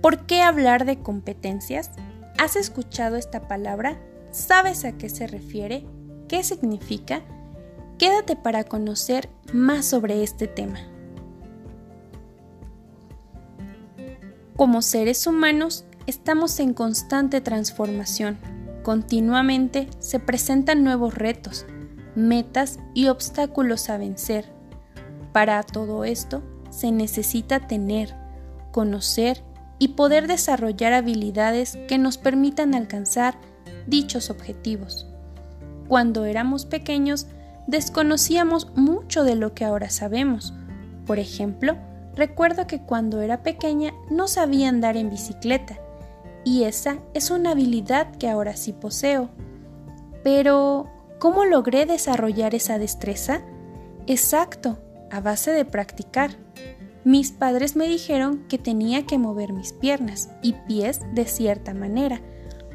¿Por qué hablar de competencias? ¿Has escuchado esta palabra? ¿Sabes a qué se refiere? ¿Qué significa? Quédate para conocer más sobre este tema. Como seres humanos, estamos en constante transformación. Continuamente se presentan nuevos retos, metas y obstáculos a vencer. Para todo esto se necesita tener, conocer y poder desarrollar habilidades que nos permitan alcanzar dichos objetivos. Cuando éramos pequeños, desconocíamos mucho de lo que ahora sabemos. Por ejemplo, recuerdo que cuando era pequeña no sabía andar en bicicleta, y esa es una habilidad que ahora sí poseo. Pero, ¿cómo logré desarrollar esa destreza? Exacto, a base de practicar. Mis padres me dijeron que tenía que mover mis piernas y pies de cierta manera,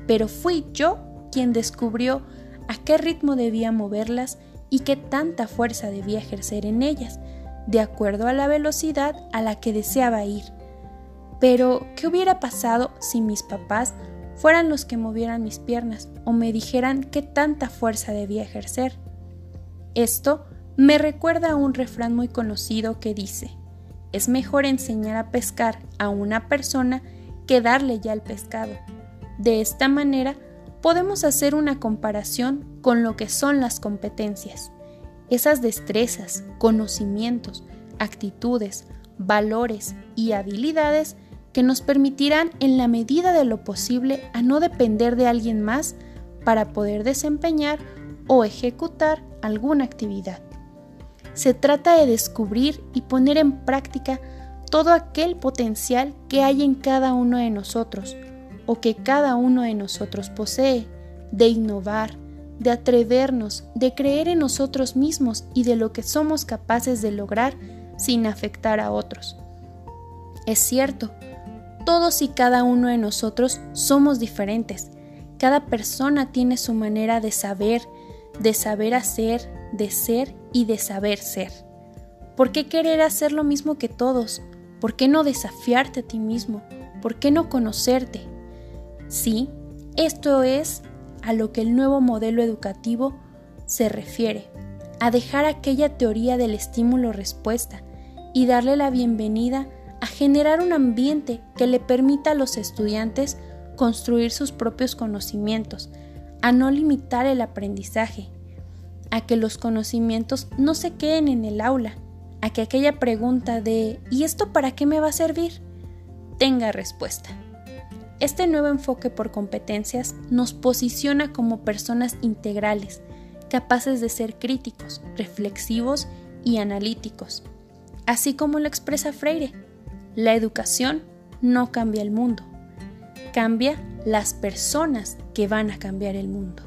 pero fui yo quien descubrió a qué ritmo debía moverlas y qué tanta fuerza debía ejercer en ellas, de acuerdo a la velocidad a la que deseaba ir. Pero, ¿qué hubiera pasado si mis papás fueran los que movieran mis piernas o me dijeran qué tanta fuerza debía ejercer? Esto me recuerda a un refrán muy conocido que dice, es mejor enseñar a pescar a una persona que darle ya el pescado. De esta manera podemos hacer una comparación con lo que son las competencias. Esas destrezas, conocimientos, actitudes, valores y habilidades que nos permitirán en la medida de lo posible a no depender de alguien más para poder desempeñar o ejecutar alguna actividad. Se trata de descubrir y poner en práctica todo aquel potencial que hay en cada uno de nosotros, o que cada uno de nosotros posee, de innovar, de atrevernos, de creer en nosotros mismos y de lo que somos capaces de lograr sin afectar a otros. Es cierto, todos y cada uno de nosotros somos diferentes. Cada persona tiene su manera de saber, de saber hacer, de ser y de saber ser. ¿Por qué querer hacer lo mismo que todos? ¿Por qué no desafiarte a ti mismo? ¿Por qué no conocerte? Sí, esto es a lo que el nuevo modelo educativo se refiere, a dejar aquella teoría del estímulo-respuesta y darle la bienvenida a generar un ambiente que le permita a los estudiantes construir sus propios conocimientos, a no limitar el aprendizaje, a que los conocimientos no se queden en el aula, a que aquella pregunta de ¿y esto para qué me va a servir? tenga respuesta. Este nuevo enfoque por competencias nos posiciona como personas integrales, capaces de ser críticos, reflexivos y analíticos. Así como lo expresa Freire, la educación no cambia el mundo, cambia las personas que van a cambiar el mundo.